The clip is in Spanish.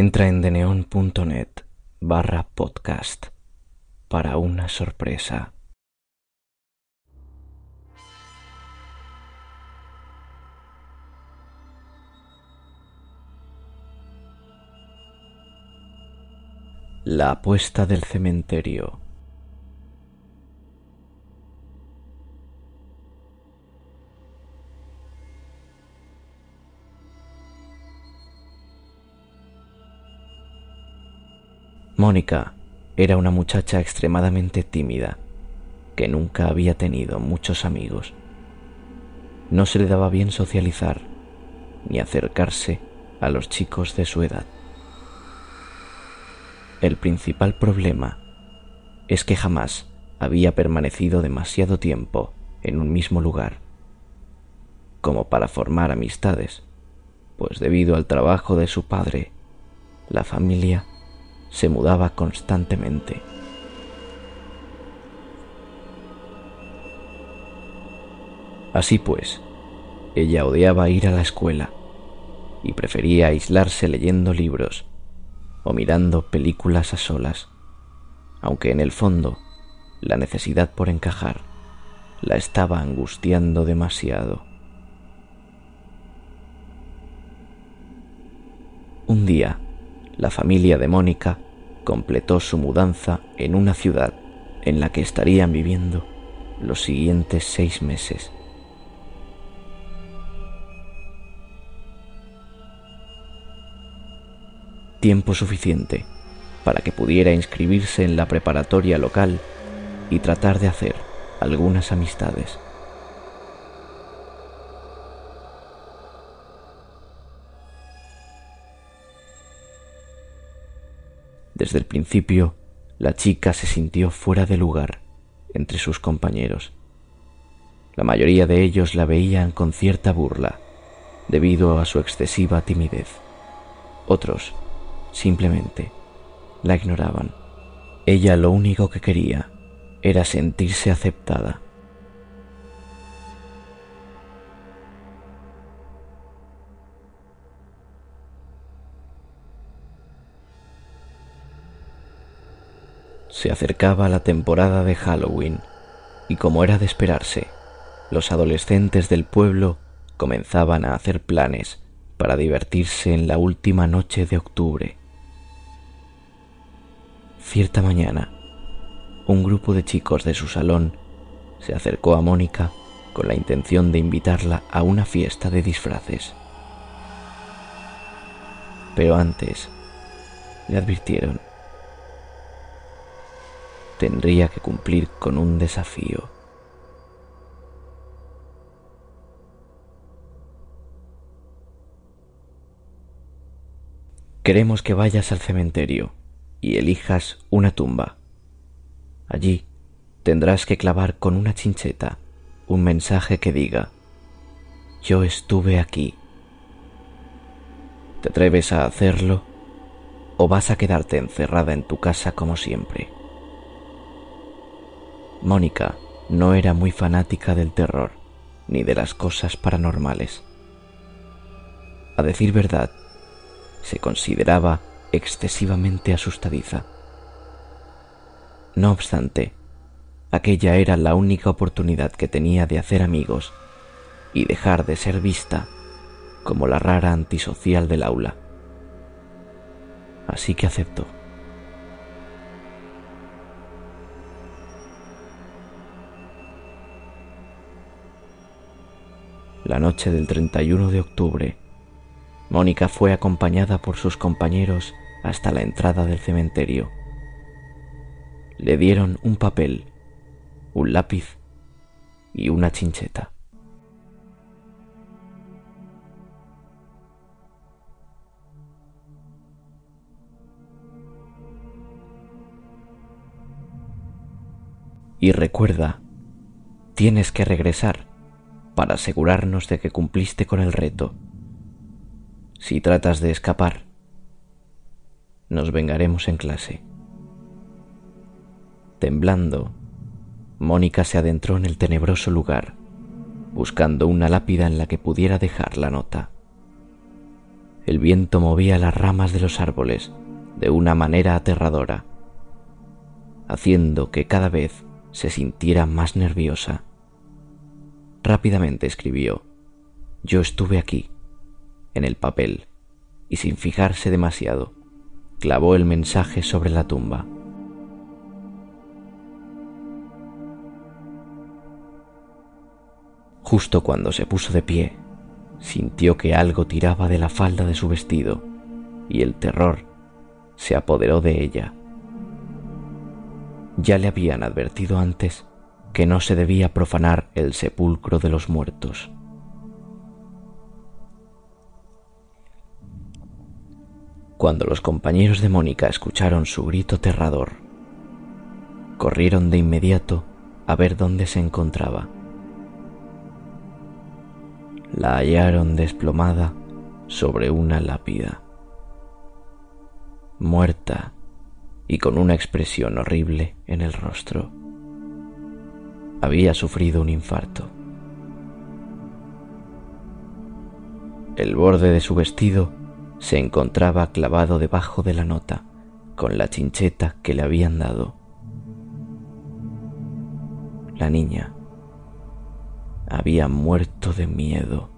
Entra en deneon.net barra podcast para una sorpresa. La apuesta del cementerio. Mónica era una muchacha extremadamente tímida, que nunca había tenido muchos amigos. No se le daba bien socializar ni acercarse a los chicos de su edad. El principal problema es que jamás había permanecido demasiado tiempo en un mismo lugar, como para formar amistades, pues debido al trabajo de su padre, la familia se mudaba constantemente. Así pues, ella odiaba ir a la escuela y prefería aislarse leyendo libros o mirando películas a solas, aunque en el fondo la necesidad por encajar la estaba angustiando demasiado. Un día, la familia de Mónica completó su mudanza en una ciudad en la que estarían viviendo los siguientes seis meses. Tiempo suficiente para que pudiera inscribirse en la preparatoria local y tratar de hacer algunas amistades. Desde el principio, la chica se sintió fuera de lugar entre sus compañeros. La mayoría de ellos la veían con cierta burla debido a su excesiva timidez. Otros, simplemente, la ignoraban. Ella lo único que quería era sentirse aceptada. Se acercaba la temporada de Halloween y como era de esperarse, los adolescentes del pueblo comenzaban a hacer planes para divertirse en la última noche de octubre. Cierta mañana, un grupo de chicos de su salón se acercó a Mónica con la intención de invitarla a una fiesta de disfraces. Pero antes le advirtieron tendría que cumplir con un desafío. Queremos que vayas al cementerio y elijas una tumba. Allí tendrás que clavar con una chincheta un mensaje que diga, yo estuve aquí. ¿Te atreves a hacerlo o vas a quedarte encerrada en tu casa como siempre? Mónica no era muy fanática del terror ni de las cosas paranormales. A decir verdad, se consideraba excesivamente asustadiza. No obstante, aquella era la única oportunidad que tenía de hacer amigos y dejar de ser vista como la rara antisocial del aula. Así que aceptó. La noche del 31 de octubre, Mónica fue acompañada por sus compañeros hasta la entrada del cementerio. Le dieron un papel, un lápiz y una chincheta. Y recuerda, tienes que regresar para asegurarnos de que cumpliste con el reto. Si tratas de escapar, nos vengaremos en clase. Temblando, Mónica se adentró en el tenebroso lugar, buscando una lápida en la que pudiera dejar la nota. El viento movía las ramas de los árboles de una manera aterradora, haciendo que cada vez se sintiera más nerviosa. Rápidamente escribió, yo estuve aquí, en el papel, y sin fijarse demasiado, clavó el mensaje sobre la tumba. Justo cuando se puso de pie, sintió que algo tiraba de la falda de su vestido y el terror se apoderó de ella. Ya le habían advertido antes que no se debía profanar el sepulcro de los muertos. Cuando los compañeros de Mónica escucharon su grito aterrador, corrieron de inmediato a ver dónde se encontraba la hallaron desplomada sobre una lápida, muerta y con una expresión horrible en el rostro. Había sufrido un infarto. El borde de su vestido se encontraba clavado debajo de la nota con la chincheta que le habían dado. La niña había muerto de miedo.